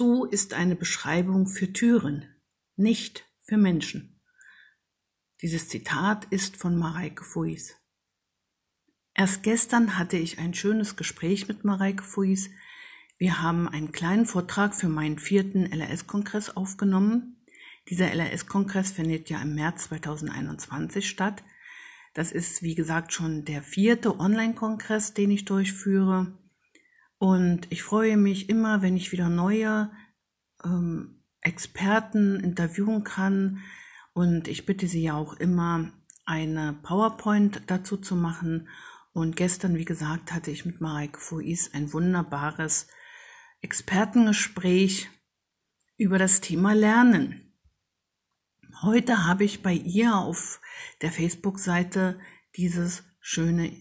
zu ist eine Beschreibung für Türen, nicht für Menschen. Dieses Zitat ist von Mareike Fuis. Erst gestern hatte ich ein schönes Gespräch mit Mareike Fuis. Wir haben einen kleinen Vortrag für meinen vierten LRS-Kongress aufgenommen. Dieser LRS-Kongress findet ja im März 2021 statt. Das ist, wie gesagt, schon der vierte Online-Kongress, den ich durchführe. Und ich freue mich immer, wenn ich wieder neue ähm, Experten interviewen kann. Und ich bitte Sie ja auch immer, eine PowerPoint dazu zu machen. Und gestern, wie gesagt, hatte ich mit Mareike Fois ein wunderbares Expertengespräch über das Thema Lernen. Heute habe ich bei ihr auf der Facebook-Seite dieses schöne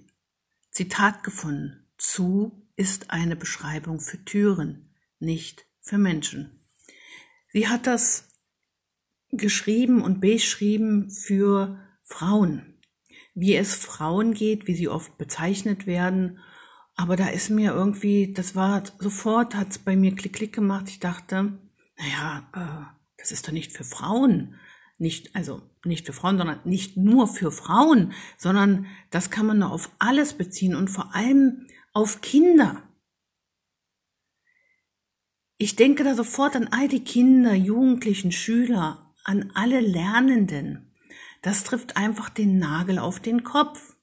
Zitat gefunden. Zu ist eine Beschreibung für Türen, nicht für Menschen. Sie hat das geschrieben und beschrieben für Frauen, wie es Frauen geht, wie sie oft bezeichnet werden. Aber da ist mir irgendwie, das war sofort, hat es bei mir klick klick gemacht. Ich dachte, naja, äh, das ist doch nicht für Frauen. Nicht, also nicht für Frauen, sondern nicht nur für Frauen, sondern das kann man auf alles beziehen und vor allem auf Kinder. Ich denke da sofort an all die Kinder, Jugendlichen, Schüler, an alle Lernenden. Das trifft einfach den Nagel auf den Kopf.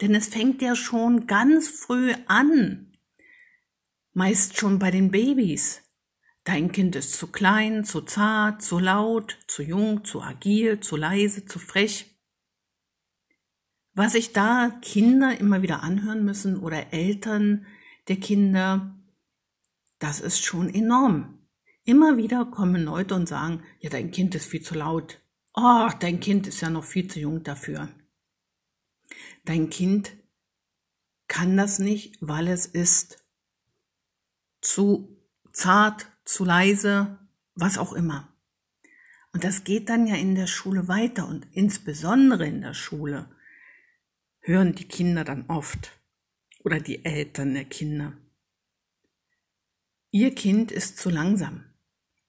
Denn es fängt ja schon ganz früh an. Meist schon bei den Babys. Dein Kind ist zu klein, zu zart, zu laut, zu jung, zu agil, zu leise, zu frech. Was sich da Kinder immer wieder anhören müssen oder Eltern der Kinder, das ist schon enorm. Immer wieder kommen Leute und sagen, ja, dein Kind ist viel zu laut. Oh, dein Kind ist ja noch viel zu jung dafür. Dein Kind kann das nicht, weil es ist zu zart, zu leise, was auch immer. Und das geht dann ja in der Schule weiter und insbesondere in der Schule hören die Kinder dann oft oder die Eltern der Kinder. Ihr Kind ist zu langsam.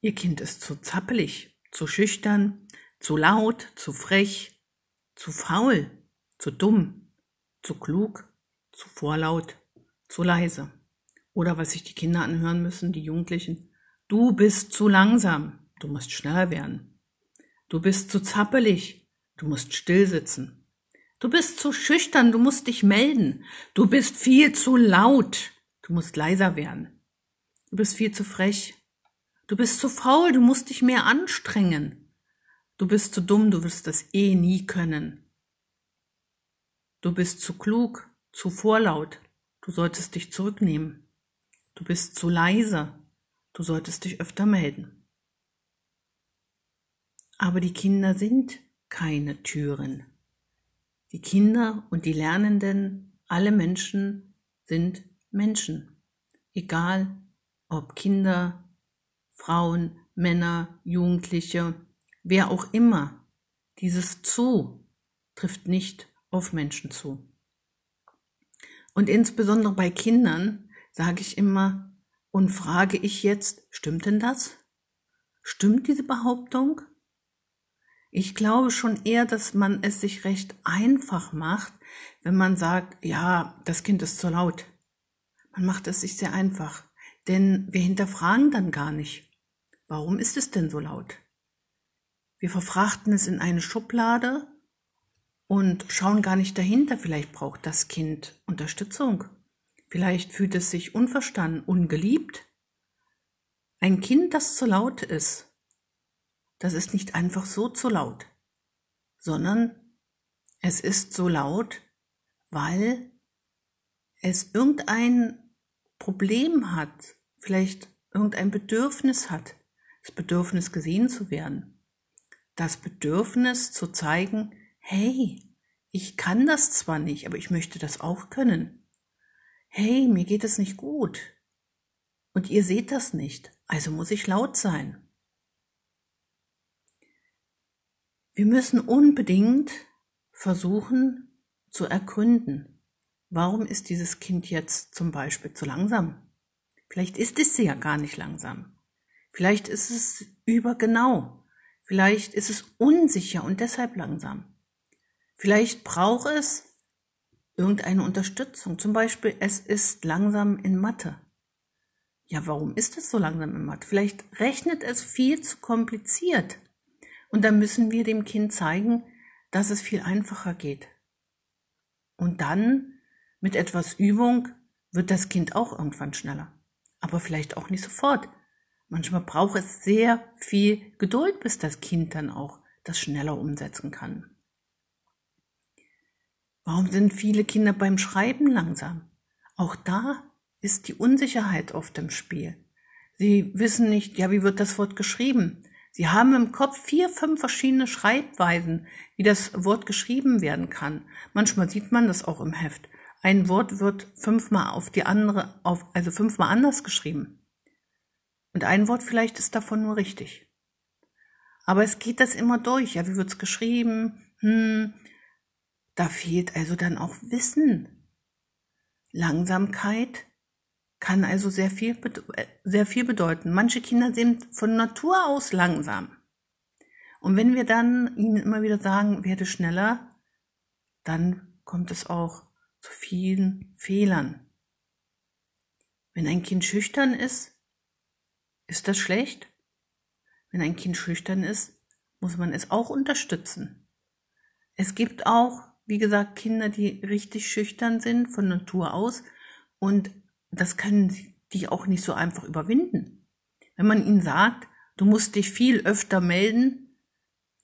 Ihr Kind ist zu zappelig, zu schüchtern, zu laut, zu frech, zu faul, zu dumm, zu klug, zu vorlaut, zu leise. Oder was sich die Kinder anhören müssen, die Jugendlichen. Du bist zu langsam, du musst schneller werden. Du bist zu zappelig, du musst still sitzen. Du bist zu schüchtern, du musst dich melden. Du bist viel zu laut, du musst leiser werden. Du bist viel zu frech. Du bist zu faul, du musst dich mehr anstrengen. Du bist zu dumm, du wirst das eh nie können. Du bist zu klug, zu vorlaut, du solltest dich zurücknehmen. Du bist zu leise, du solltest dich öfter melden. Aber die Kinder sind keine Türen. Die Kinder und die Lernenden, alle Menschen sind Menschen. Egal ob Kinder, Frauen, Männer, Jugendliche, wer auch immer. Dieses zu trifft nicht auf Menschen zu. Und insbesondere bei Kindern sage ich immer und frage ich jetzt, stimmt denn das? Stimmt diese Behauptung? Ich glaube schon eher, dass man es sich recht einfach macht, wenn man sagt, ja, das Kind ist zu laut. Man macht es sich sehr einfach, denn wir hinterfragen dann gar nicht, warum ist es denn so laut? Wir verfrachten es in eine Schublade und schauen gar nicht dahinter. Vielleicht braucht das Kind Unterstützung. Vielleicht fühlt es sich unverstanden, ungeliebt. Ein Kind, das zu laut ist, das ist nicht einfach so zu laut, sondern es ist so laut, weil es irgendein Problem hat, vielleicht irgendein Bedürfnis hat, das Bedürfnis gesehen zu werden, das Bedürfnis zu zeigen, hey, ich kann das zwar nicht, aber ich möchte das auch können. Hey, mir geht es nicht gut. Und ihr seht das nicht, also muss ich laut sein. Wir müssen unbedingt versuchen zu ergründen, warum ist dieses Kind jetzt zum Beispiel zu langsam? Vielleicht ist es ja gar nicht langsam. Vielleicht ist es übergenau. Vielleicht ist es unsicher und deshalb langsam. Vielleicht braucht es irgendeine Unterstützung. Zum Beispiel, es ist langsam in Mathe. Ja, warum ist es so langsam in Mathe? Vielleicht rechnet es viel zu kompliziert. Und dann müssen wir dem Kind zeigen, dass es viel einfacher geht. Und dann, mit etwas Übung, wird das Kind auch irgendwann schneller. Aber vielleicht auch nicht sofort. Manchmal braucht es sehr viel Geduld, bis das Kind dann auch das schneller umsetzen kann. Warum sind viele Kinder beim Schreiben langsam? Auch da ist die Unsicherheit oft im Spiel. Sie wissen nicht, ja, wie wird das Wort geschrieben? Sie haben im Kopf vier, fünf verschiedene Schreibweisen, wie das Wort geschrieben werden kann. Manchmal sieht man das auch im Heft. Ein Wort wird fünfmal auf die andere, auf, also fünfmal anders geschrieben. Und ein Wort vielleicht ist davon nur richtig. Aber es geht das immer durch. Ja, wie wird's geschrieben? Hm, da fehlt also dann auch Wissen. Langsamkeit kann also sehr viel, äh, sehr viel bedeuten. Manche Kinder sind von Natur aus langsam. Und wenn wir dann ihnen immer wieder sagen, werde schneller, dann kommt es auch zu vielen Fehlern. Wenn ein Kind schüchtern ist, ist das schlecht? Wenn ein Kind schüchtern ist, muss man es auch unterstützen. Es gibt auch, wie gesagt, Kinder, die richtig schüchtern sind von Natur aus und das können die auch nicht so einfach überwinden. Wenn man ihnen sagt, du musst dich viel öfter melden,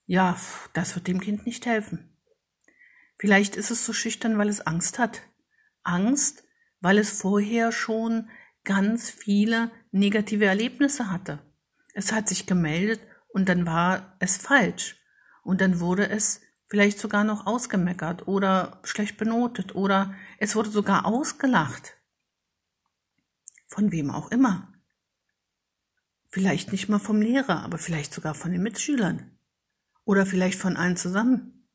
ja, das wird dem Kind nicht helfen. Vielleicht ist es so schüchtern, weil es Angst hat. Angst, weil es vorher schon ganz viele negative Erlebnisse hatte. Es hat sich gemeldet und dann war es falsch. Und dann wurde es vielleicht sogar noch ausgemeckert oder schlecht benotet oder es wurde sogar ausgelacht. Von wem auch immer. Vielleicht nicht mal vom Lehrer, aber vielleicht sogar von den Mitschülern. Oder vielleicht von allen zusammen.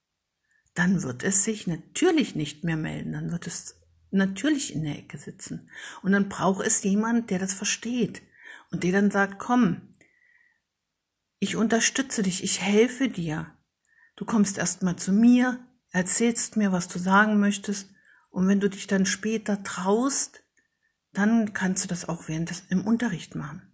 Dann wird es sich natürlich nicht mehr melden. Dann wird es natürlich in der Ecke sitzen. Und dann braucht es jemand, der das versteht. Und der dann sagt, komm, ich unterstütze dich, ich helfe dir. Du kommst erstmal zu mir, erzählst mir, was du sagen möchtest. Und wenn du dich dann später traust, dann kannst du das auch während des, im Unterricht machen.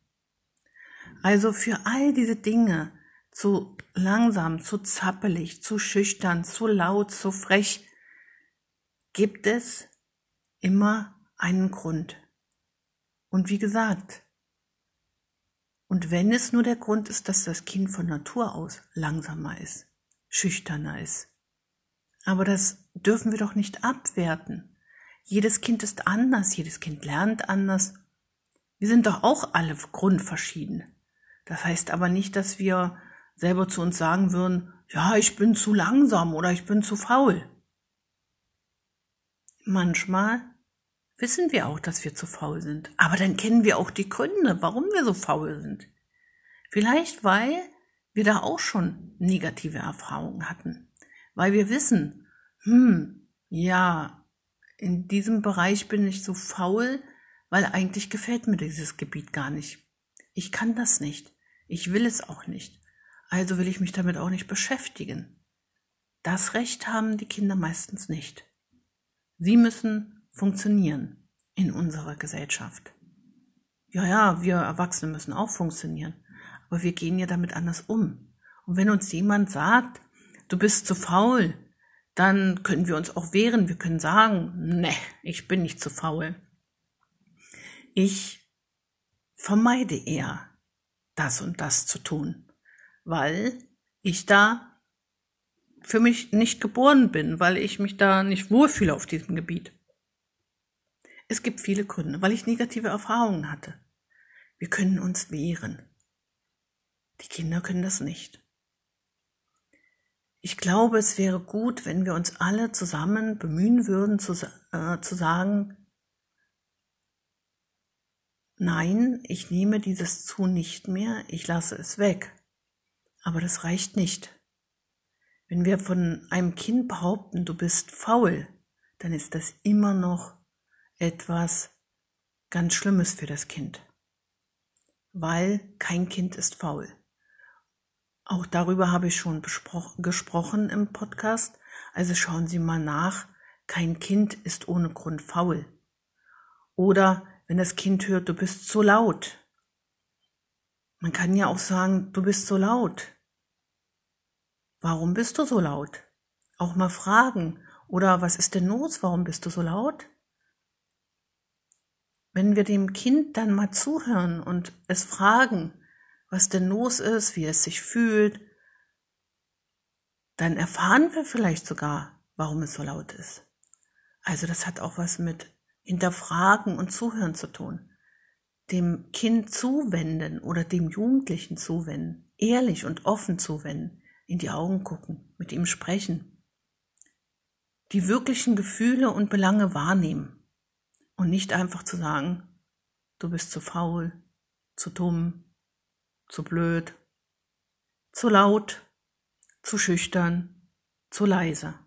Also für all diese Dinge, zu langsam, zu zappelig, zu schüchtern, zu laut, zu frech, gibt es immer einen Grund. Und wie gesagt, und wenn es nur der Grund ist, dass das Kind von Natur aus langsamer ist, schüchterner ist. Aber das dürfen wir doch nicht abwerten. Jedes Kind ist anders, jedes Kind lernt anders. Wir sind doch auch alle grundverschieden. Das heißt aber nicht, dass wir selber zu uns sagen würden, ja, ich bin zu langsam oder ich bin zu faul. Manchmal wissen wir auch, dass wir zu faul sind, aber dann kennen wir auch die Gründe, warum wir so faul sind. Vielleicht, weil wir da auch schon negative Erfahrungen hatten, weil wir wissen, hm, ja, in diesem Bereich bin ich so faul, weil eigentlich gefällt mir dieses Gebiet gar nicht. Ich kann das nicht. Ich will es auch nicht. Also will ich mich damit auch nicht beschäftigen. Das Recht haben die Kinder meistens nicht. Sie müssen funktionieren in unserer Gesellschaft. Ja, ja, wir Erwachsene müssen auch funktionieren, aber wir gehen ja damit anders um. Und wenn uns jemand sagt, du bist zu faul, dann können wir uns auch wehren. Wir können sagen, ne, ich bin nicht zu faul. Ich vermeide eher, das und das zu tun, weil ich da für mich nicht geboren bin, weil ich mich da nicht wohlfühle auf diesem Gebiet. Es gibt viele Gründe, weil ich negative Erfahrungen hatte. Wir können uns wehren. Die Kinder können das nicht. Ich glaube, es wäre gut, wenn wir uns alle zusammen bemühen würden, zu, äh, zu sagen, nein, ich nehme dieses zu nicht mehr, ich lasse es weg. Aber das reicht nicht. Wenn wir von einem Kind behaupten, du bist faul, dann ist das immer noch etwas ganz Schlimmes für das Kind. weil kein Kind ist faul. Auch darüber habe ich schon gesprochen im Podcast. Also schauen Sie mal nach. Kein Kind ist ohne Grund faul. Oder wenn das Kind hört, du bist so laut. Man kann ja auch sagen, du bist so laut. Warum bist du so laut? Auch mal fragen. Oder was ist denn los? Warum bist du so laut? Wenn wir dem Kind dann mal zuhören und es fragen, was denn los ist, wie es sich fühlt, dann erfahren wir vielleicht sogar, warum es so laut ist. Also das hat auch was mit Hinterfragen und Zuhören zu tun. Dem Kind zuwenden oder dem Jugendlichen zuwenden, ehrlich und offen zuwenden, in die Augen gucken, mit ihm sprechen. Die wirklichen Gefühle und Belange wahrnehmen und nicht einfach zu sagen, du bist zu faul, zu dumm, zu blöd, zu laut, zu schüchtern, zu leise.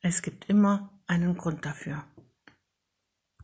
Es gibt immer einen Grund dafür.